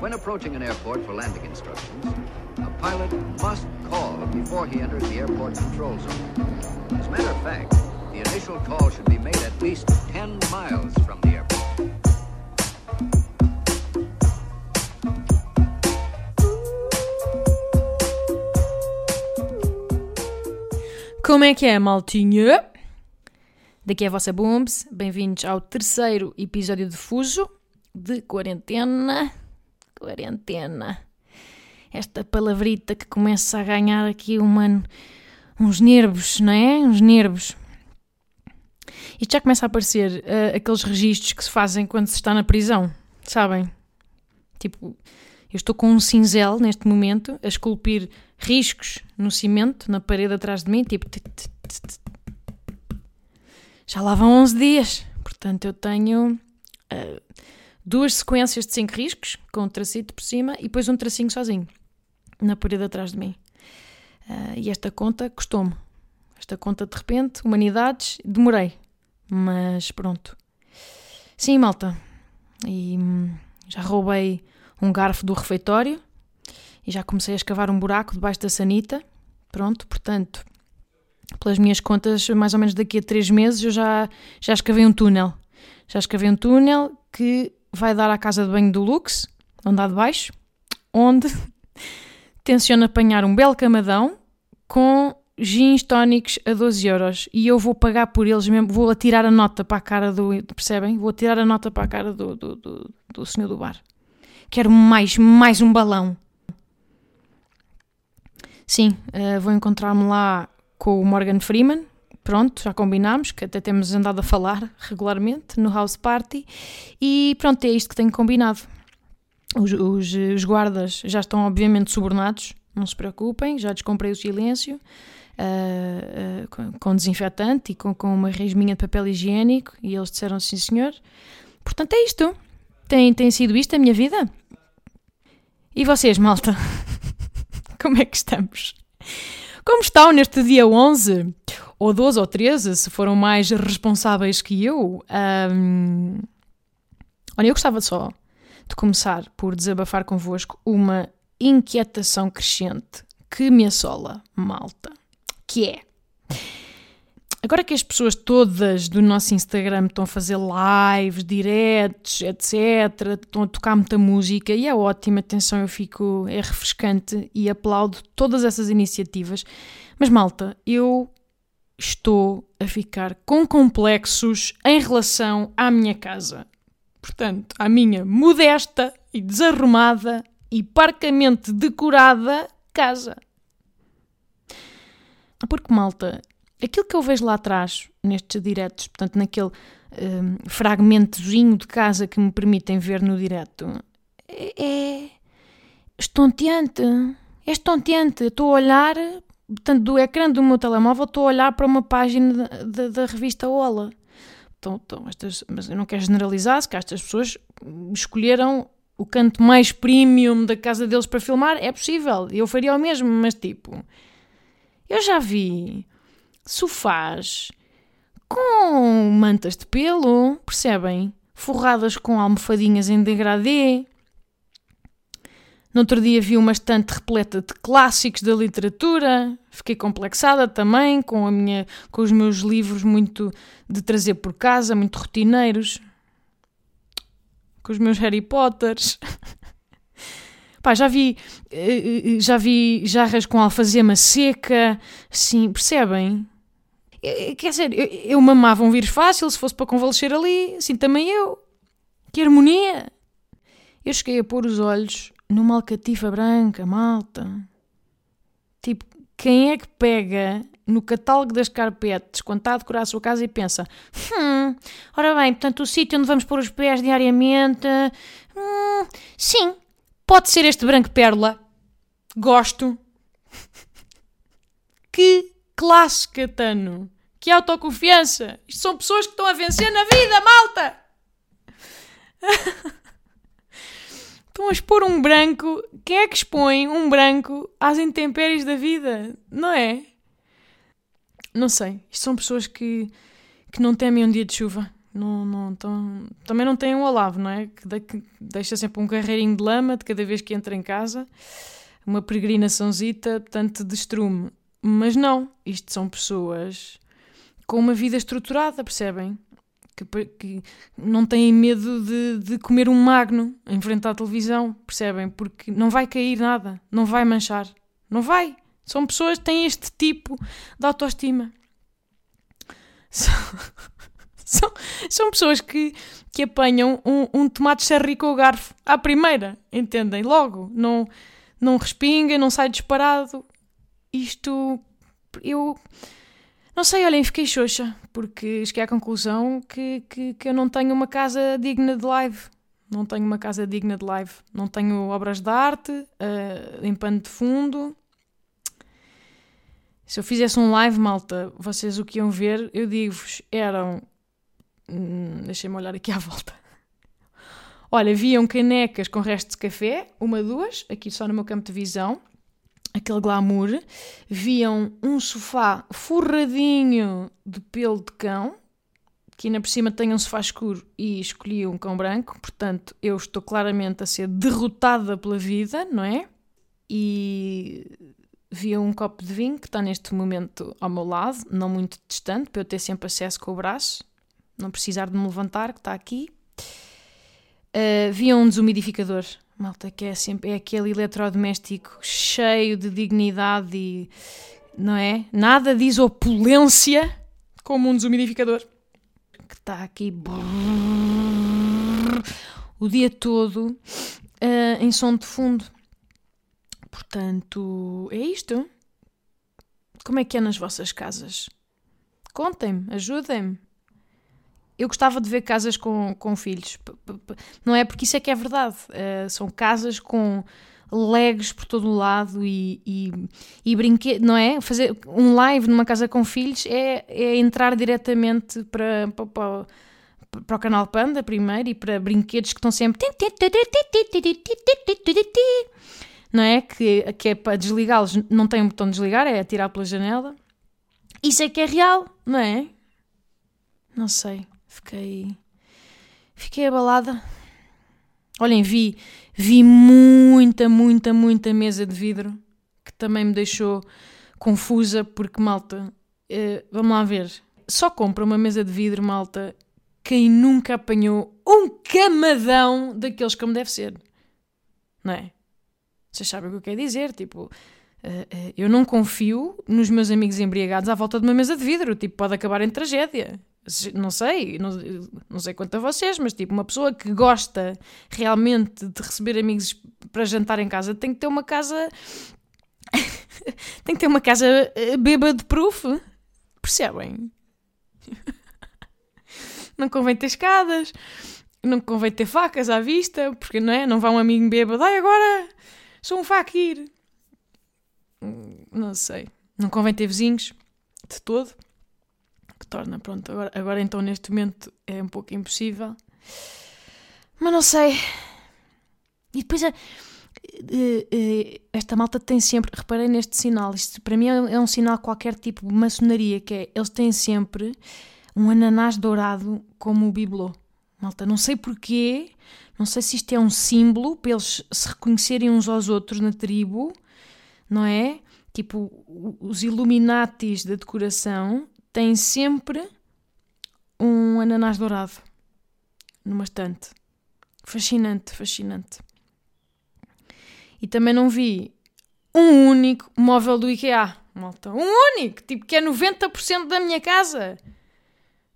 When approaching an airport for landing instructions, a pilot must call before he enters the airport control zone. As a matter of fact, the initial call should be made at least 10 miles from the airport. Como é que é, maltinha? Daqui é a vossa Booms. Bem-vindos ao terceiro episódio de Fuso de quarentena. Quarentena. Esta palavrita que começa a ganhar aqui uma, uns nervos, não é? Uns nervos. Isto já começa a aparecer uh, aqueles registros que se fazem quando se está na prisão, sabem? Tipo, eu estou com um cinzel neste momento a esculpir riscos no cimento, na parede atrás de mim, tipo. Já lá vão 11 dias. Portanto, eu tenho uh, duas sequências de 5 riscos, com um tracito por cima e depois um tracinho sozinho, na parede atrás de mim. Uh, e esta conta custou-me. Esta conta, de repente, humanidades, demorei. Mas pronto. Sim, malta. E hum, já roubei um garfo do refeitório e já comecei a escavar um buraco debaixo da sanita. Pronto, portanto, pelas minhas contas, mais ou menos daqui a três meses eu já, já escavei um túnel. Já escavei um túnel que vai dar à casa de banho do Lux, há de baixo, onde tenciono apanhar um belo camadão com gins tónicos a 12 euros e eu vou pagar por eles mesmo, vou atirar a nota para a cara do, percebem? Vou atirar a nota para a cara do, do, do, do senhor do bar. Quero mais, mais um balão. Sim, uh, vou encontrar-me lá com o Morgan Freeman. Pronto, já combinámos, que até temos andado a falar regularmente no House Party. E pronto, é isto que tenho combinado. Os, os, os guardas já estão obviamente subornados, não se preocupem, já descomprei o silêncio. Uh, uh, com, com, desinfetante e com, com uma resminha de papel higiênico e eles disseram sim senhor. Portanto é isto. Tem, tem sido isto a minha vida? E vocês, malta? Como é que estamos? Como estão neste dia 11? Ou 12 ou 13, se foram mais responsáveis que eu? Um... Olha, eu gostava só de começar por desabafar convosco uma inquietação crescente que me assola, malta. Que é Agora que as pessoas todas do nosso Instagram estão a fazer lives, diretos, etc., estão a tocar muita música e é ótima, atenção, eu fico, é refrescante e aplaudo todas essas iniciativas. Mas malta, eu estou a ficar com complexos em relação à minha casa. Portanto, à minha modesta e desarrumada e parcamente decorada casa. Porque, malta, aquilo que eu vejo lá atrás, nestes diretos, portanto, naquele um, fragmentozinho de casa que me permitem ver no direto, é, é estonteante. É estonteante. Estou a olhar, portanto, do ecrã do meu telemóvel, estou a olhar para uma página da, revista Ola. Então, então, estas, mas eu não quero generalizar, se cá estas pessoas escolheram o canto mais premium da casa deles para filmar, é possível, eu faria o mesmo, mas tipo, eu já vi sofás com mantas de pelo, percebem? Forradas com almofadinhas em degradê. No outro dia vi uma estante repleta de clássicos da literatura. Fiquei complexada também com, a minha, com os meus livros muito de trazer por casa, muito rotineiros. Com os meus Harry Potters. Pá, já vi, eh, eh, já vi jarras com alfazema seca, sim, percebem? Quer dizer, eu, eu mamava um vírus fácil se fosse para convalescer ali, assim também eu. Que harmonia! Eu cheguei a pôr os olhos numa alcatifa branca, malta. Tipo, quem é que pega no catálogo das carpetes quando está a decorar a sua casa e pensa: hum, ora bem, portanto, o sítio onde vamos pôr os pés diariamente. Hum, sim, pode ser este branco pérola. Gosto. que classe, Catano. Que autoconfiança. Isto são pessoas que estão a vencer na vida, malta. estão a expor um branco. Quem é que expõe um branco às intempéries da vida? Não é? Não sei. Isto são pessoas que, que não temem um dia de chuva. Não, não, tão, também não tem um Olavo, não é? Que, de, que deixa sempre um carreirinho de lama de cada vez que entra em casa, uma peregrinaçãozita, portanto, de estrume. Mas não, isto são pessoas com uma vida estruturada, percebem? Que, que não têm medo de, de comer um magno em frente à televisão, percebem? Porque não vai cair nada, não vai manchar, não vai. São pessoas que têm este tipo de autoestima. São, são, são pessoas que, que apanham um, um tomate cherry com o garfo à primeira, entendem? Logo, não, não respinga, não sai disparado. Isto, eu não sei, olhem, fiquei xoxa, porque cheguei à conclusão que, que, que eu não tenho uma casa digna de live. Não tenho uma casa digna de live. Não tenho obras de arte uh, em pano de fundo. Se eu fizesse um live, malta, vocês o que iam ver, eu digo-vos, eram. Hum, Deixem-me olhar aqui à volta. Olha, viam canecas com restos de café, uma, duas, aqui só no meu campo de visão, aquele glamour. Viam um sofá forradinho de pelo de cão, que ainda por cima tem um sofá escuro e escolhi um cão branco, portanto eu estou claramente a ser derrotada pela vida, não é? E via um copo de vinho que está neste momento ao meu lado, não muito distante, para eu ter sempre acesso com o braço, não precisar de me levantar, que está aqui. Uh, um desumidificador, malta, que é sempre é aquele eletrodoméstico cheio de dignidade e não é? Nada diz opulência como um desumidificador que está aqui brrr, o dia todo uh, em som de fundo. Portanto, é isto. Como é que é nas vossas casas? Contem-me, ajudem-me. Eu gostava de ver casas com, com filhos. Não é? Porque isso é que é verdade. Uh, são casas com legs por todo o lado e, e, e brinquedos, não é? Fazer um live numa casa com filhos é, é entrar diretamente para, para, para, para o canal Panda primeiro e para brinquedos que estão sempre não é? Que, que é para desligá-los, não tem um botão de desligar, é atirar pela janela. Isso é que é real, não é? Não sei, fiquei. Fiquei abalada. Olhem, vi, vi muita, muita, muita mesa de vidro que também me deixou confusa, porque, malta, eh, vamos lá ver. Só compra uma mesa de vidro, malta, quem nunca apanhou um camadão daqueles como deve ser. Não é? Vocês sabem o que eu quero dizer? Tipo, uh, uh, eu não confio nos meus amigos embriagados à volta de uma mesa de vidro. Tipo, pode acabar em tragédia. Não sei, não, não sei quanto a vocês, mas tipo, uma pessoa que gosta realmente de receber amigos para jantar em casa tem que ter uma casa. tem que ter uma casa uh, bêbado proof. Percebem? não convém ter escadas, não convém ter facas à vista, porque não é? Não vai um amigo bêbado, ai agora Sou um faquir. Não sei. Não convém ter vizinhos de todo. Que torna, pronto, agora, agora então neste momento é um pouco impossível. Mas não sei. E depois é, esta malta tem sempre, reparei neste sinal, isto para mim é um sinal qualquer tipo de maçonaria, que é, eles têm sempre um ananás dourado como o bibelô. Malta, não sei porquê, não sei se isto é um símbolo para eles se reconhecerem uns aos outros na tribo, não é? Tipo, os Illuminatis da decoração têm sempre um ananás dourado numa estante. Fascinante, fascinante. E também não vi um único móvel do IKEA, malta. Um único, tipo, que é 90% da minha casa.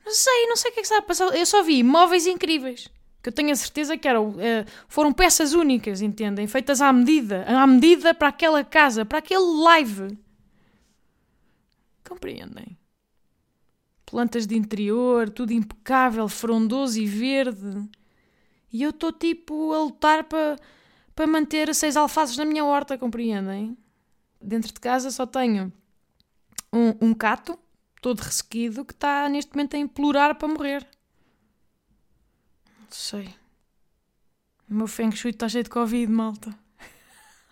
Não sei, não sei o que é que está a passar. Eu só vi móveis incríveis que eu tenho a certeza que eram, uh, foram peças únicas, entendem? Feitas à medida, à medida para aquela casa, para aquele live. Compreendem? Plantas de interior, tudo impecável, frondoso e verde. E eu estou tipo a lutar para para manter seis alfaces na minha horta, compreendem? Dentro de casa só tenho um, um cato todo ressequido que está neste momento a implorar para morrer sei. O meu feng shui está cheio de Covid, malta.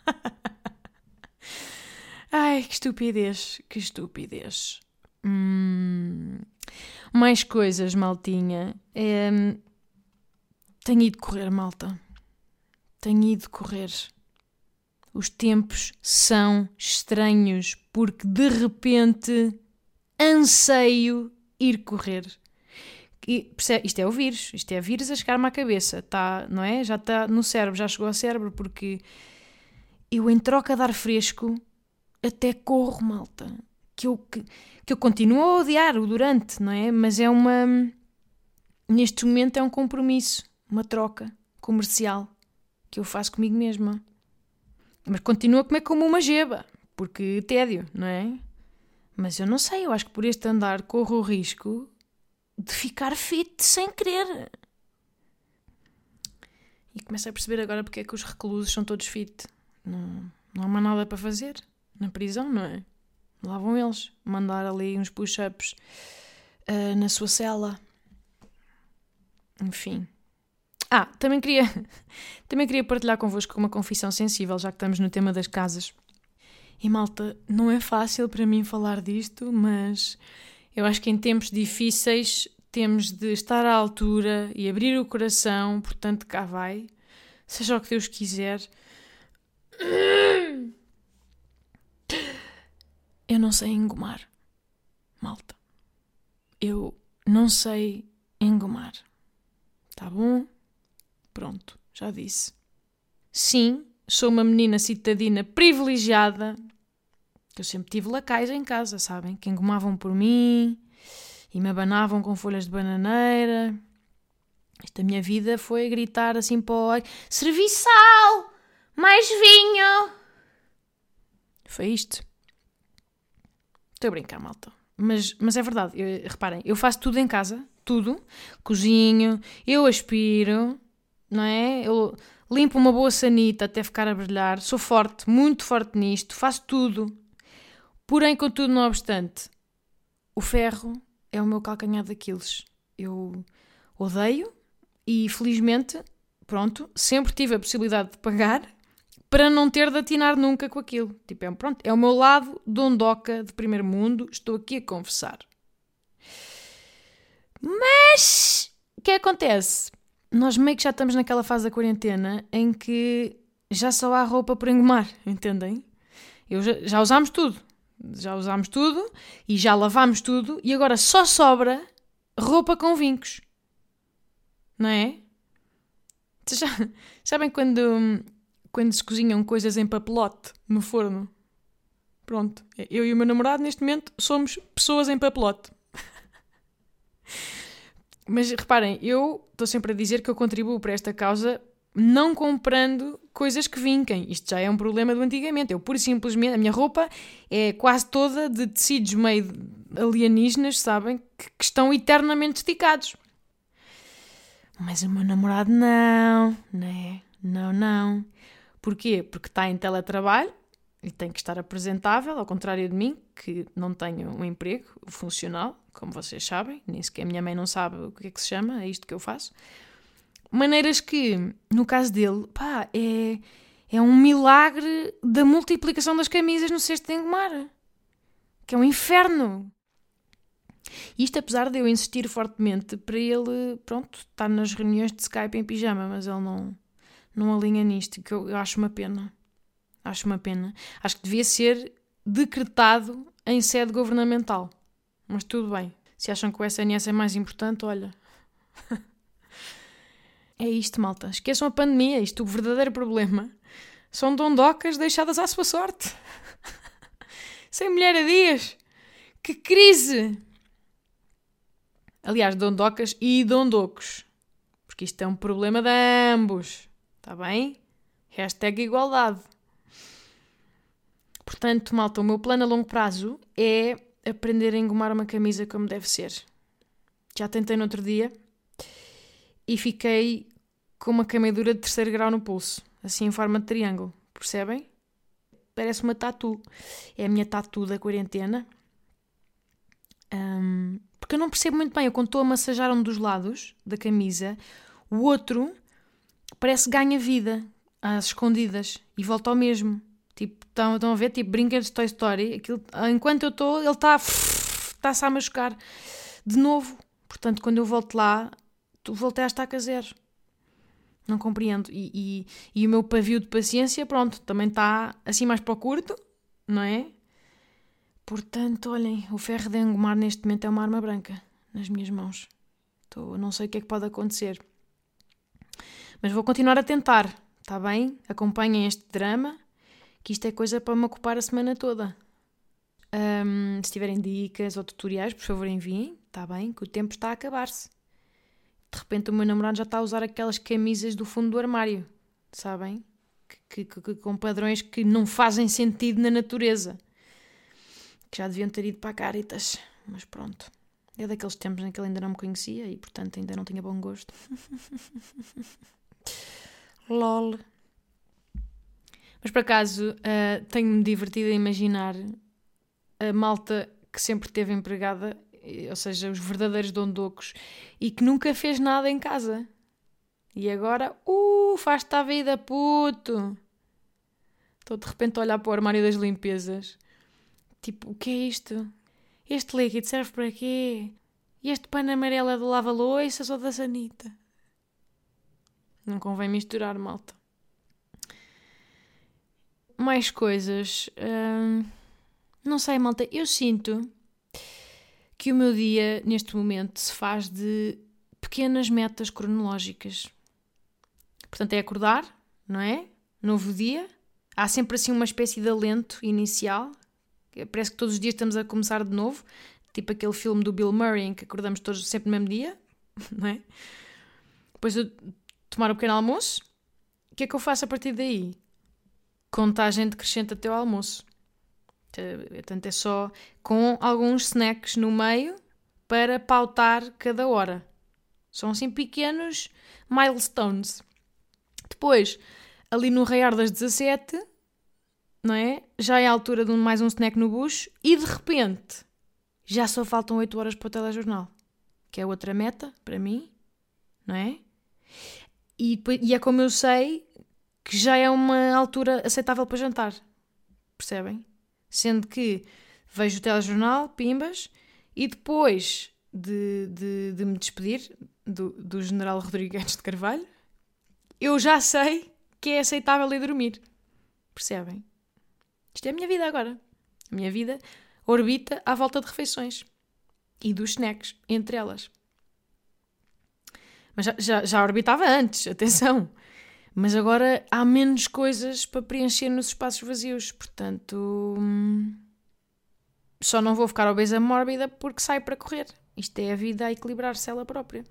Ai, que estupidez, que estupidez. Hum. Mais coisas, maltinha. É... Tenho ido correr, malta. Tenho ido correr. Os tempos são estranhos porque de repente anseio ir correr. E, isto é o vírus, isto é o vírus a chegar-me à cabeça, tá, não é? Já está no cérebro, já chegou ao cérebro, porque eu, em troca de ar fresco, até corro, malta. Que eu, que, que eu continuo a odiar o durante, não é? Mas é uma. Neste momento é um compromisso, uma troca comercial que eu faço comigo mesma. Mas continuo a comer como uma geba, porque tédio, não é? Mas eu não sei, eu acho que por este andar corro o risco de ficar fit sem querer. E começo a perceber agora porque é que os reclusos são todos fit. Não, não há mais nada para fazer na prisão, não é? Lá vão eles mandar ali uns push-ups uh, na sua cela. Enfim. Ah, também queria, também queria partilhar convosco uma confissão sensível, já que estamos no tema das casas. E malta, não é fácil para mim falar disto, mas eu acho que em tempos difíceis temos de estar à altura e abrir o coração, portanto, cá vai, seja o que Deus quiser. Eu não sei engomar, malta. Eu não sei engomar. Tá bom? Pronto, já disse. Sim, sou uma menina citadina privilegiada eu sempre tive lacais em casa, sabem? Que engomavam por mim e me abanavam com folhas de bananeira. Esta minha vida foi gritar assim para o Serviçal! Mais vinho! Foi isto. Estou a brincar, malta. Mas, mas é verdade, eu, reparem, eu faço tudo em casa, tudo. Cozinho, eu aspiro, não é? Eu limpo uma boa sanita até ficar a brilhar. Sou forte, muito forte nisto, faço tudo. Porém, contudo, não obstante, o ferro é o meu calcanhar daqueles. Eu odeio e, felizmente, pronto, sempre tive a possibilidade de pagar para não ter de atinar nunca com aquilo. Tipo, é, pronto, é o meu lado dondoca de primeiro mundo, estou aqui a conversar. Mas, o que acontece? Nós meio que já estamos naquela fase da quarentena em que já só há roupa por engomar, entendem? Eu já, já usámos tudo já usámos tudo e já lavámos tudo e agora só sobra roupa com vincos. Não é? Vocês já, sabem quando, quando se cozinham coisas em papelote no forno? Pronto, eu e o meu namorado neste momento somos pessoas em papelote. Mas reparem, eu estou sempre a dizer que eu contribuo para esta causa não comprando coisas que vinquem. Isto já é um problema do antigamente. Eu, pura e simplesmente, a minha roupa é quase toda de tecidos meio alienígenas, sabem? Que, que estão eternamente esticados. Mas o meu namorado não, né? Não, não. Porquê? Porque está em teletrabalho e tem que estar apresentável, ao contrário de mim, que não tenho um emprego funcional, como vocês sabem, nem sequer a minha mãe não sabe o que é que se chama, é isto que eu faço. Maneiras que, no caso dele, pá, é, é um milagre da multiplicação das camisas no cesto de engomar. Que é um inferno. Isto apesar de eu insistir fortemente para ele, pronto, estar nas reuniões de Skype em pijama, mas ele não, não alinha nisto, que eu, acho uma pena. Acho uma pena. Acho que devia ser decretado em sede governamental. Mas tudo bem. Se acham que o SNS é mais importante, olha. É isto, malta. Esqueçam a pandemia. Isto, o verdadeiro problema são dondocas deixadas à sua sorte. Sem mulher a dias. Que crise! Aliás, dondocas e dondocos. Porque isto é um problema de ambos. Está bem? Hashtag igualdade. Portanto, malta, o meu plano a longo prazo é aprender a engomar uma camisa como deve ser. Já tentei no outro dia e fiquei com uma queimadura de terceiro grau no pulso, assim em forma de triângulo, percebem? Parece uma tatu. É a minha tatu da quarentena. Um, porque eu não percebo muito bem. Eu quando estou a massajar um dos lados da camisa, o outro parece que ganha vida às escondidas e volta ao mesmo. Tipo, estão, estão a ver? Tipo, brinquedos de Toy Story. Aquilo, enquanto eu estou, ele está está-se a machucar de novo. Portanto, quando eu volto lá, tu voltei a estaca zero. Não compreendo. E, e, e, o meu pavio de paciência, pronto, também está assim mais para o curto, não é? Portanto, olhem, o ferro de engomar neste momento é uma arma branca nas minhas mãos. Tô, não sei o que é que pode acontecer. Mas vou continuar a tentar, está bem? Acompanhem este drama, que isto é coisa para me ocupar a semana toda. Um, se tiverem dicas ou tutoriais, por favor enviem, está bem? Que o tempo está a acabar-se. De repente o meu namorado já está a usar aquelas camisas do fundo do armário, sabem? Que, que, que, com padrões que não fazem sentido na natureza. Que já deviam ter ido para a Caritas, mas pronto. É daqueles tempos em que ele ainda não me conhecia e, portanto, ainda não tinha bom gosto. LOL. Mas por acaso, uh, tenho-me divertido a imaginar a malta que sempre teve empregada, ou seja, os verdadeiros dondocos, e que nunca fez nada em casa. E agora, uh, faz-te a vida, puto! Estou de repente a olhar para o armário das limpezas. Tipo, o que é isto? Este líquido serve para quê? E este pano amarelo é do lava-loiças ou da sanita? Não convém misturar, malta. Mais coisas. Hum, não sei, malta. Eu sinto que o meu dia, neste momento, se faz de pequenas metas cronológicas. Portanto, é acordar, não é? Novo dia. Há sempre assim uma espécie de alento inicial Parece que todos os dias estamos a começar de novo, tipo aquele filme do Bill Murray em que acordamos todos sempre no mesmo dia, não é? Depois eu tomar o um pequeno almoço, o que é que eu faço a partir daí? Contagem decrescente até o almoço. Portanto, é só com alguns snacks no meio para pautar cada hora. São assim pequenos milestones. Depois, ali no raiar das 17, não é? Já é a altura de mais um snack no bucho e de repente já só faltam 8 horas para o telejornal, que é outra meta para mim, não é? E, e é como eu sei que já é uma altura aceitável para jantar, percebem? Sendo que vejo o telejornal, pimbas, e depois de, de, de me despedir do, do general Rodrigues de Carvalho, eu já sei que é aceitável ir dormir. Percebem? Isto é a minha vida agora. A minha vida orbita à volta de refeições e dos snacks, entre elas. Mas já, já, já orbitava antes, atenção. Mas agora há menos coisas para preencher nos espaços vazios, portanto. Hum, só não vou ficar obesa mórbida porque saio para correr. Isto é a vida a equilibrar-se ela própria.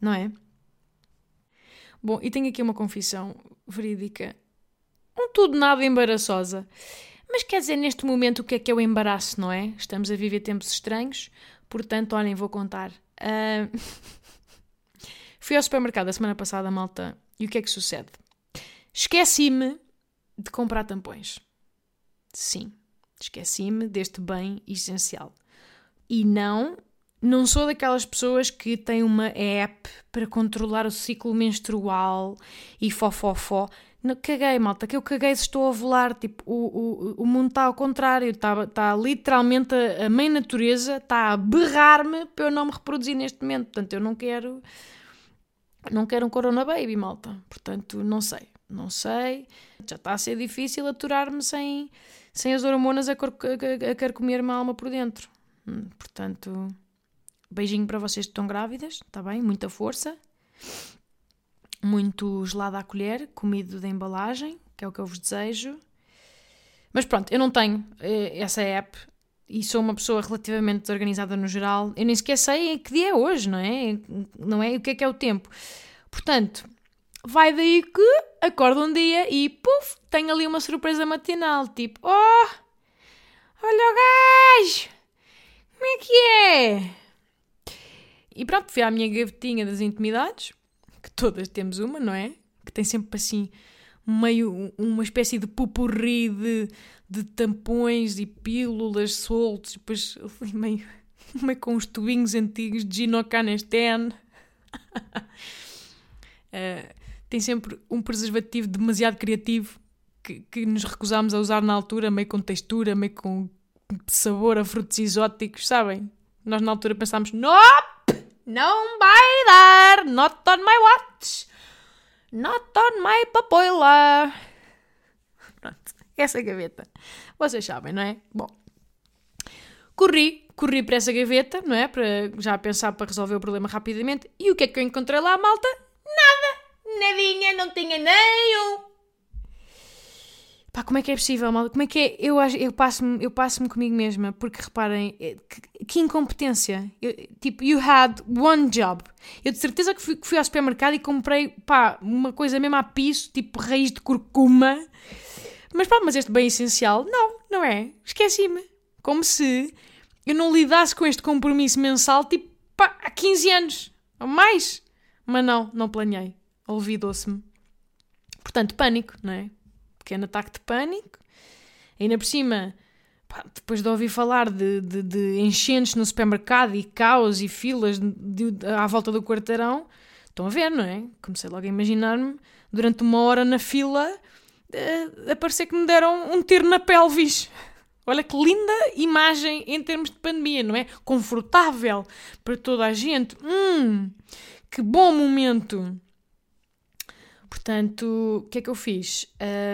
Não é? Bom, e tenho aqui uma confissão verídica um tudo nada embaraçosa. Mas quer dizer, neste momento, o que é que é o embaraço, não é? Estamos a viver tempos estranhos, portanto, olhem, vou contar. Uh... Fui ao supermercado a semana passada, malta, e o que é que sucede? Esqueci-me de comprar tampões. Sim, esqueci-me deste bem essencial. E não, não sou daquelas pessoas que têm uma app para controlar o ciclo menstrual e fofofó. Caguei, malta, que eu caguei se estou a volar. Tipo, o, o, o mundo está ao contrário. Está, está literalmente a, a mãe natureza está a berrar-me para eu não me reproduzir neste momento. Portanto, eu não quero. Não quero um Corona Baby, malta. Portanto, não sei. Não sei. Já está a ser difícil aturar-me sem, sem as hormonas a, a, a carcomer-me a alma por dentro. Hum, portanto, beijinho para vocês que estão grávidas, está bem? Muita força muito gelado à colher, comido de embalagem, que é o que eu vos desejo. Mas pronto, eu não tenho eh, essa app e sou uma pessoa relativamente desorganizada no geral. Eu nem sequer sei que dia é hoje, não é? Não é? O que é que é o tempo? Portanto, vai daí que acordo um dia e puf, tenho ali uma surpresa matinal, tipo, oh, olha o gajo, como é que é? E pronto, fui à minha gavetinha das intimidades que todas temos uma, não é? Que tem sempre assim meio uma espécie de pupurri de, de tampões e pílulas soltos, e depois meio, meio com os tubinhos antigos de Ginocanesten. uh, tem sempre um preservativo demasiado criativo que, que nos recusámos a usar na altura, meio com textura, meio com sabor a frutos exóticos, sabem? Nós na altura pensámos, nope! Não vai dar! Not on my watch! Not on my papoila! Essa gaveta. Vocês sabem, não é? Bom, corri, corri para essa gaveta, não é? Para já pensar para resolver o problema rapidamente. E o que é que eu encontrei lá, malta? Nada! Nadinha, não tinha nenhum! Pá, como é que é possível, malta? Como é que é? Eu, eu passo-me eu passo comigo mesma, porque reparem, é, que, que incompetência. Eu, tipo, you had one job. Eu de certeza que fui, que fui ao supermercado e comprei, pá, uma coisa mesmo a piso, tipo raiz de curcuma. Mas pá, mas este bem essencial, não, não é? Esqueci-me. Como se eu não lidasse com este compromisso mensal, tipo, pá, há 15 anos ou mais. Mas não, não planeei. Olvidou-se-me. Portanto, pânico, não é? pequeno ataque de pânico. Ainda por cima, pá, depois de ouvir falar de, de, de, enchentes no supermercado e caos e filas de, à volta do quarteirão, estão a ver, não é? Comecei logo a imaginar-me durante uma hora na fila a, a que me deram um tiro na pelvis. Olha que linda imagem em termos de pandemia, não é? Confortável para toda a gente. Hum, que bom momento. Portanto, o que é que eu fiz?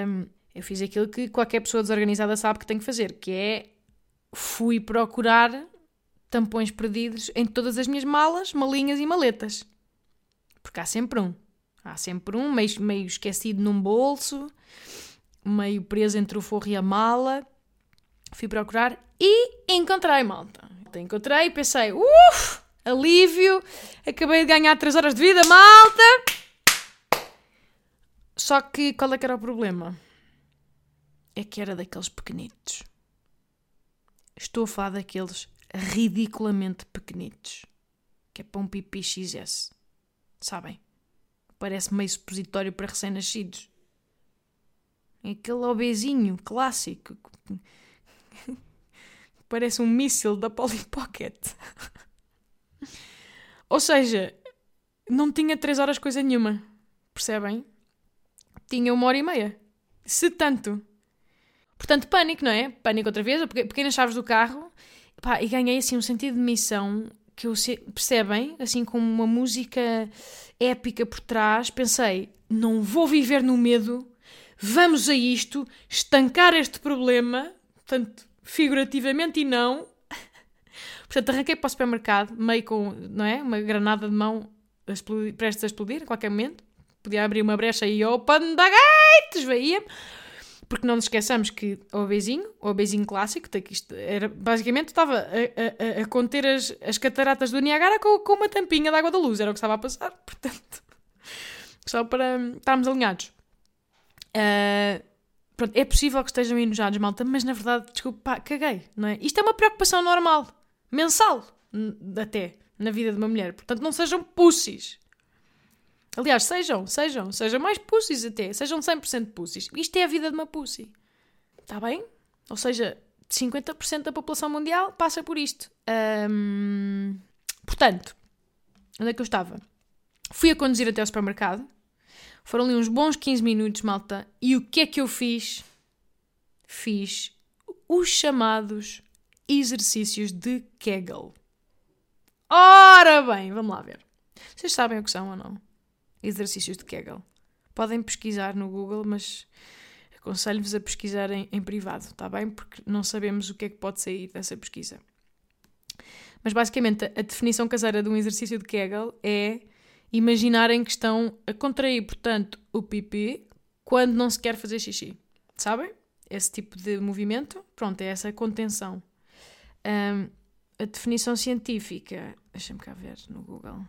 Um, eu fiz aquilo que qualquer pessoa desorganizada sabe que tem que fazer, que é fui procurar tampões perdidos em todas as minhas malas, malinhas e maletas. Porque há sempre um. Há sempre um, meio, meio esquecido num bolso, meio preso entre o forro e a mala. Fui procurar e encontrei, malta. Então, encontrei e pensei, uff, alívio, acabei de ganhar 3 horas de vida, malta! Só que qual é que era o problema? É que era daqueles pequenitos. Estou a falar daqueles ridiculamente pequenitos. Que é para um pipi XS. Sabem? Parece meio supositório para recém-nascidos. Aquele obesinho clássico. Parece um míssil da Polly Pocket. Ou seja, não tinha 3 horas coisa nenhuma. Percebem? tinha uma hora e meia. Se tanto. Portanto, pânico, não é? Pânico outra vez, pequenas chaves do carro. Pá, e ganhei assim um sentido de missão que eu percebem, assim com uma música épica por trás. Pensei, não vou viver no medo, vamos a isto, estancar este problema, portanto, figurativamente e não. Portanto, arranquei para o supermercado, meio com, não é? Uma granada de mão a explodir, prestes a explodir a qualquer momento podia abrir uma brecha e open the gates, veia porque não nos esqueçamos que o beijinho, o beijinho clássico, isto era, basicamente estava a, a, a, conter as, as cataratas do Niagara com, com uma tampinha de água da luz, era o que estava a passar, portanto, só para estarmos alinhados. Uh, pronto, é possível que estejam enojados, malta, mas na verdade, desculpa, pá, caguei, não é? Isto é uma preocupação normal, mensal, até, na vida de uma mulher, portanto, não sejam pussies. Aliás, sejam, sejam, sejam mais pussies até, sejam 100% pussies. Isto é a vida de uma pussy. Está bem? Ou seja, 50% da população mundial passa por isto. Portanto, onde é que eu estava? Fui a conduzir até ao supermercado. Foram ali uns bons 15 minutos, malta. E o que é que eu fiz? Fiz os chamados exercícios de Kegel. Ora bem, vamos lá ver. Vocês sabem o que são ou não? Exercícios de Kegel. Podem pesquisar no Google, mas aconselho-vos a pesquisar em, em privado, está bem? Porque não sabemos o que é que pode sair dessa pesquisa. Mas basicamente a definição caseira de um exercício de Kegel é imaginarem que estão a contrair, portanto, o pipi quando não se quer fazer xixi. Sabem? Esse tipo de movimento, pronto, é essa contenção. Um, a definição científica, deixa-me cá ver no Google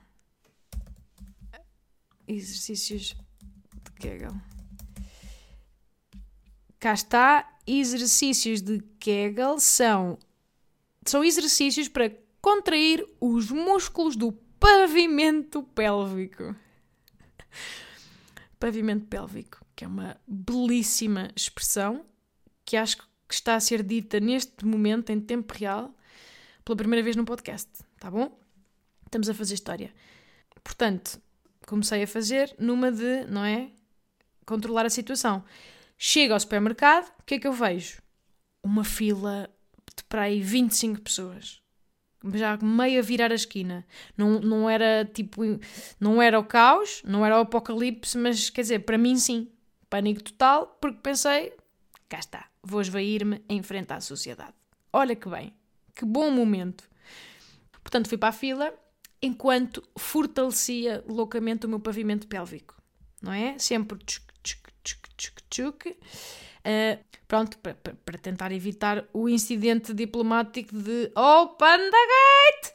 exercícios de Kegel. Cá está, exercícios de Kegel são, são exercícios para contrair os músculos do pavimento pélvico. pavimento pélvico, que é uma belíssima expressão que acho que está a ser dita neste momento, em tempo real, pela primeira vez no podcast, tá bom? Estamos a fazer história. Portanto, comecei a fazer numa de, não é? Controlar a situação. Chego ao supermercado, o que é que eu vejo? Uma fila de para aí 25 pessoas. já meio a virar a esquina. Não, não era tipo, não era o caos, não era o apocalipse, mas quer dizer, para mim sim, pânico total, porque pensei, cá está, vou esvair-me em frente à sociedade. Olha que bem, que bom momento. Portanto, fui para a fila enquanto fortalecia loucamente o meu pavimento pélvico, não é? Sempre tchuc, tchuc, tchuc, tchuc, tchuc. Uh, pronto, para tentar evitar o incidente diplomático de Oh, Panda Gate!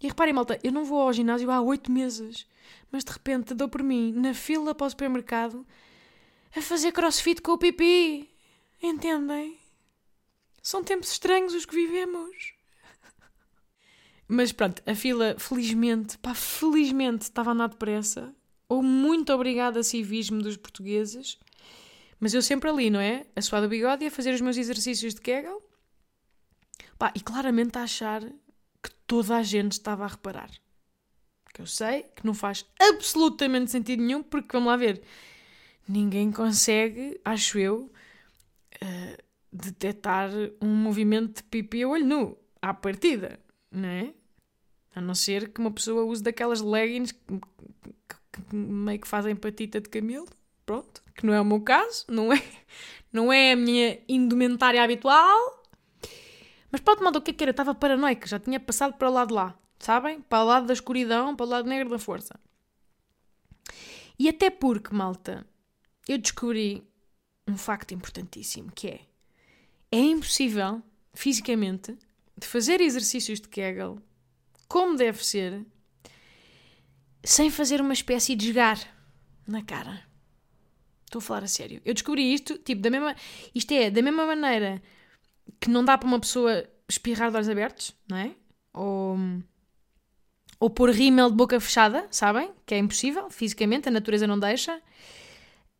E reparem, malta, eu não vou ao ginásio há oito meses, mas de repente dou por mim na fila para o supermercado a fazer crossfit com o pipi. Entendem? São tempos estranhos os que vivemos. Mas pronto, a fila, felizmente, pá, felizmente estava a andar depressa. Ou muito obrigada a civismo dos portugueses. Mas eu sempre ali, não é? A suar do bigode e a fazer os meus exercícios de Kegel. Pá, e claramente a achar que toda a gente estava a reparar. Que eu sei que não faz absolutamente sentido nenhum, porque vamos lá ver, ninguém consegue, acho eu, uh, detectar um movimento de pipi a olho nu, à partida, não é? A não ser que uma pessoa use daquelas leggings que, que, que meio que fazem patita de camelo, pronto, que não é o meu caso, não é, não é a minha indumentária habitual. Mas pronto, malta, o que é que era? Estava paranoica, já tinha passado para o lado de lá, sabem? Para o lado da escuridão, para o lado negro da força. E até porque, malta, eu descobri um facto importantíssimo que é é impossível fisicamente de fazer exercícios de Kegel como deve ser sem fazer uma espécie de jogar na cara. Estou a falar a sério. Eu descobri isto, tipo, da mesma. Isto é, da mesma maneira que não dá para uma pessoa espirrar de olhos abertos, não é? Ou. Ou pôr rímel de boca fechada, sabem? Que é impossível, fisicamente, a natureza não deixa.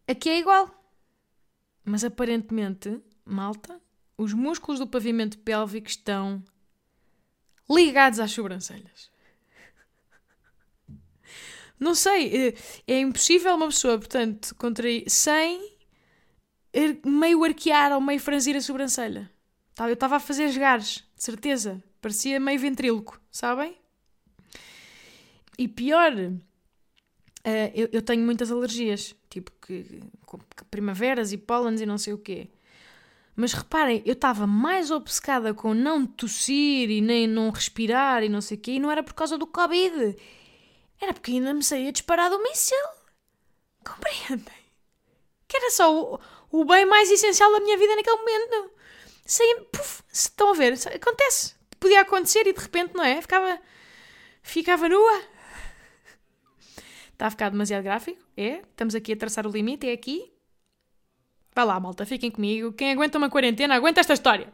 Aqui é igual. Mas aparentemente, malta, os músculos do pavimento pélvico estão ligados às sobrancelhas. Não sei, é, é impossível uma pessoa, portanto, contrair sem meio arquear ou meio franzir a sobrancelha. Eu estava a fazer esgares, de certeza. Parecia meio ventríloco, sabem? E pior, Uh, eu, tenho muitas alergias, tipo que, primaveras e pólenes e não sei o quê. Mas reparem, eu estava mais obcecada com não tossir e nem não respirar e não sei o quê, e não era por causa do Covid. Era porque ainda me saía disparado o míssil. Compreendem? Que era só o, o bem mais essencial da minha vida naquele momento. Saía, puf, estão a ver, acontece. Podia acontecer e de repente, não é? Ficava, ficava nua Está a ficar demasiado gráfico? É? Estamos aqui a traçar o limite, é aqui? Vá lá, malta, fiquem comigo. Quem aguenta uma quarentena, aguenta esta história.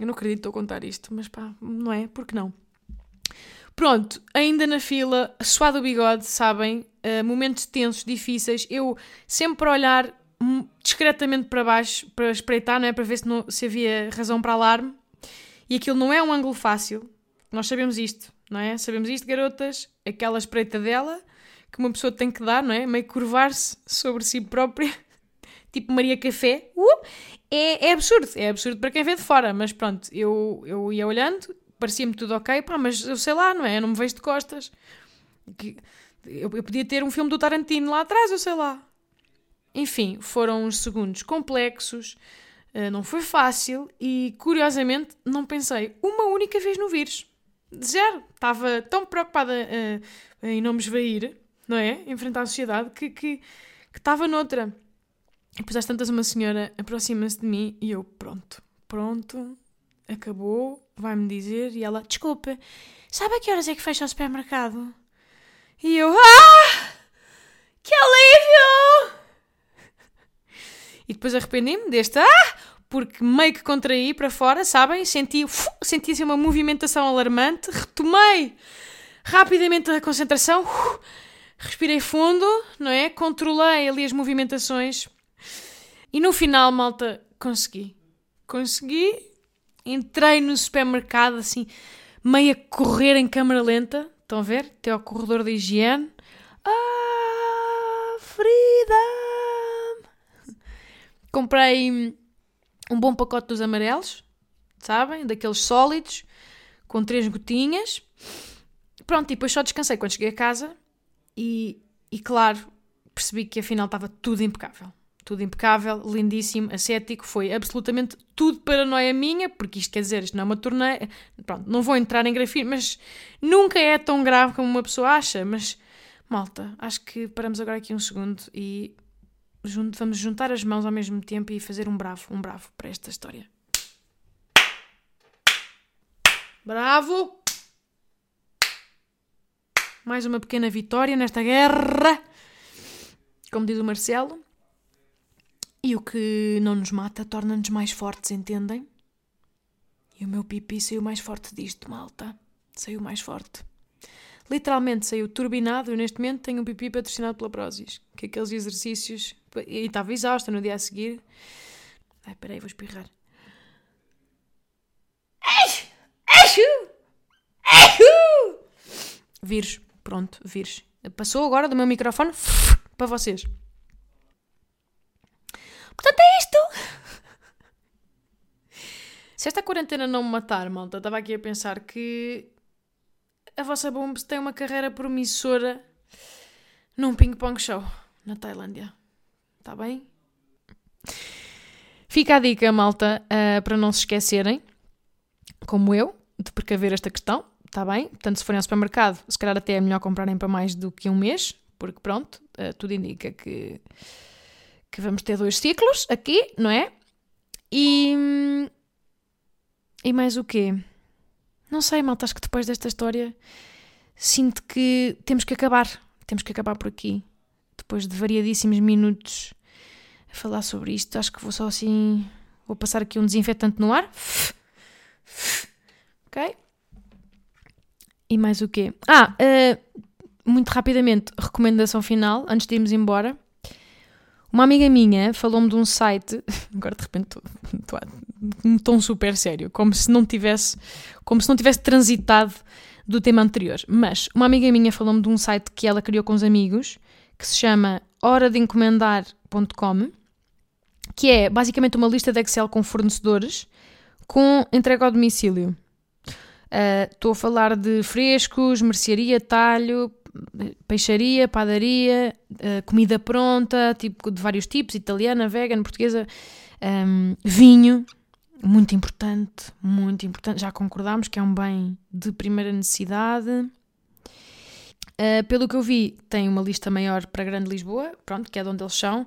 Eu não acredito estou a contar isto, mas pá, não é? Porque não? Pronto, ainda na fila, suado o bigode, sabem? Uh, momentos tensos, difíceis. Eu sempre olhar discretamente para baixo para espreitar, não é? Para ver se, não, se havia razão para alarme. E aquilo não é um ângulo fácil. Nós sabemos isto não é? Sabemos isto, garotas, aquela espreita dela que uma pessoa tem que dar, não é? Meio curvar-se sobre si própria, tipo Maria Café. Uh! É, é absurdo, é absurdo para quem vê de fora, mas pronto, eu, eu ia olhando, parecia-me tudo ok, pá, mas eu sei lá, não é? Eu não me vejo de costas. Eu, eu podia ter um filme do Tarantino lá atrás, eu sei lá. Enfim, foram uns segundos complexos, eh, não foi fácil e, curiosamente, não pensei uma única vez no vírus zero. Estava tão preocupada uh, em não me esvair, não é? Enfrentar a sociedade, que, que, que estava noutra. E depois às tantas uma senhora aproxima-se de mim e eu, pronto, pronto, acabou, vai-me dizer, e ela, desculpa, sabe a que horas é que fecha o supermercado? E eu, ah! Que alívio! E depois arrependi-me deste, ah! porque meio que contraí para fora, sabem? Senti, uf, senti assim uma movimentação alarmante, retomei rapidamente a concentração, uf, respirei fundo, não é? Controlei ali as movimentações e no final, malta, consegui. Consegui, entrei no supermercado assim, meio a correr em câmera lenta, estão a ver? Até ao corredor da higiene. Ah, freedom! Comprei um bom pacote dos amarelos, sabem? Daqueles sólidos, com três gotinhas. Pronto, e depois só descansei quando cheguei a casa e, e claro, percebi que afinal estava tudo impecável. Tudo impecável, lindíssimo, ascético, foi absolutamente tudo paranoia minha, porque isto quer dizer, isto não é uma turnê. Pronto, não vou entrar em grafia, mas nunca é tão grave como uma pessoa acha. Mas, malta, acho que paramos agora aqui um segundo e vamos juntar as mãos ao mesmo tempo e fazer um bravo, um bravo para esta história. Bravo! Mais uma pequena vitória nesta guerra, como diz o Marcelo. E o que não nos mata torna-nos mais fortes, entendem? E o meu pipi saiu mais forte disto, malta. Saiu mais forte. Literalmente saiu turbinado. Eu neste momento tenho um pipi patrocinado pela Prozis. Que aqueles exercícios. E estava exausta no dia a seguir. Ai, peraí, vou espirrar. Vírus. Pronto, vírus. Passou agora do meu microfone para vocês. Portanto, é isto. Se esta quarentena não me matar, malta, estava aqui a pensar que a vossa Bombs tem uma carreira promissora num ping-pong show na Tailândia. Está bem? Fica a dica, malta, uh, para não se esquecerem, como eu, de precaver esta questão. Está bem? Portanto, se forem ao supermercado, se calhar até é melhor comprarem para mais do que um mês, porque pronto, uh, tudo indica que que vamos ter dois ciclos aqui, não é? E. E mais o quê? Não sei, malta, acho que depois desta história sinto que temos que acabar. Temos que acabar por aqui. Depois de variadíssimos minutos a falar sobre isto, acho que vou só assim. Vou passar aqui um desinfetante no ar. Ok? E mais o quê? Ah, uh, muito rapidamente, recomendação final, antes de irmos embora. Uma amiga minha falou-me de um site, agora de repente estou num tom super sério, como se não tivesse, como se não tivesse transitado do tema anterior. Mas uma amiga minha falou-me de um site que ela criou com os amigos, que se chama horadeencomendar.com, que é basicamente uma lista de Excel com fornecedores com entrega ao domicílio. Ah, estou uh, a falar de frescos, mercearia, talho, peixaria, padaria, uh, comida pronta, tipo de vários tipos, italiana, vegan, portuguesa, um, vinho, muito importante, muito importante. Já concordámos que é um bem de primeira necessidade. Uh, pelo que eu vi, tem uma lista maior para Grande Lisboa, pronto, que é de onde eles são.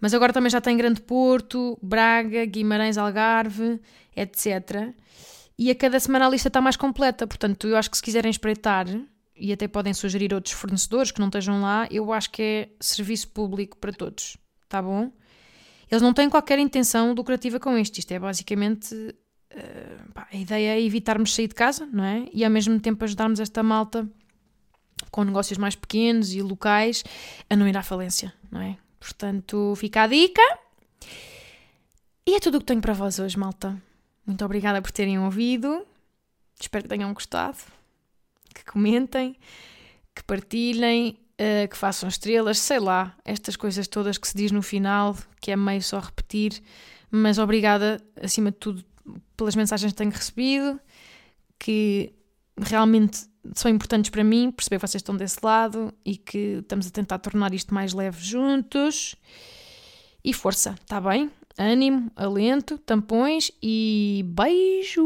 Mas agora também já tem Grande Porto, Braga, Guimarães, Algarve, etc. E a cada semana a lista está mais completa. Portanto, eu acho que se quiserem espreitar, e até podem sugerir outros fornecedores que não estejam lá, eu acho que é serviço público para todos, tá bom? Eles não têm qualquer intenção lucrativa com isto, isto é basicamente uh, pá, a ideia é evitarmos sair de casa, não é? E ao mesmo tempo ajudarmos esta malta com negócios mais pequenos e locais a não ir à falência, não é? Portanto, fica a dica. E é tudo o que tenho para vós hoje, malta. Muito obrigada por terem ouvido. Espero que tenham gostado que comentem, que partilhem, uh, que façam estrelas, sei lá, estas coisas todas que se diz no final, que é meio só repetir, mas obrigada, acima de tudo, pelas mensagens que tenho recebido, que realmente são importantes para mim, perceber que vocês estão desse lado e que estamos a tentar tornar isto mais leve juntos. E força, tá bem? Ânimo, alento, tampões e beijo!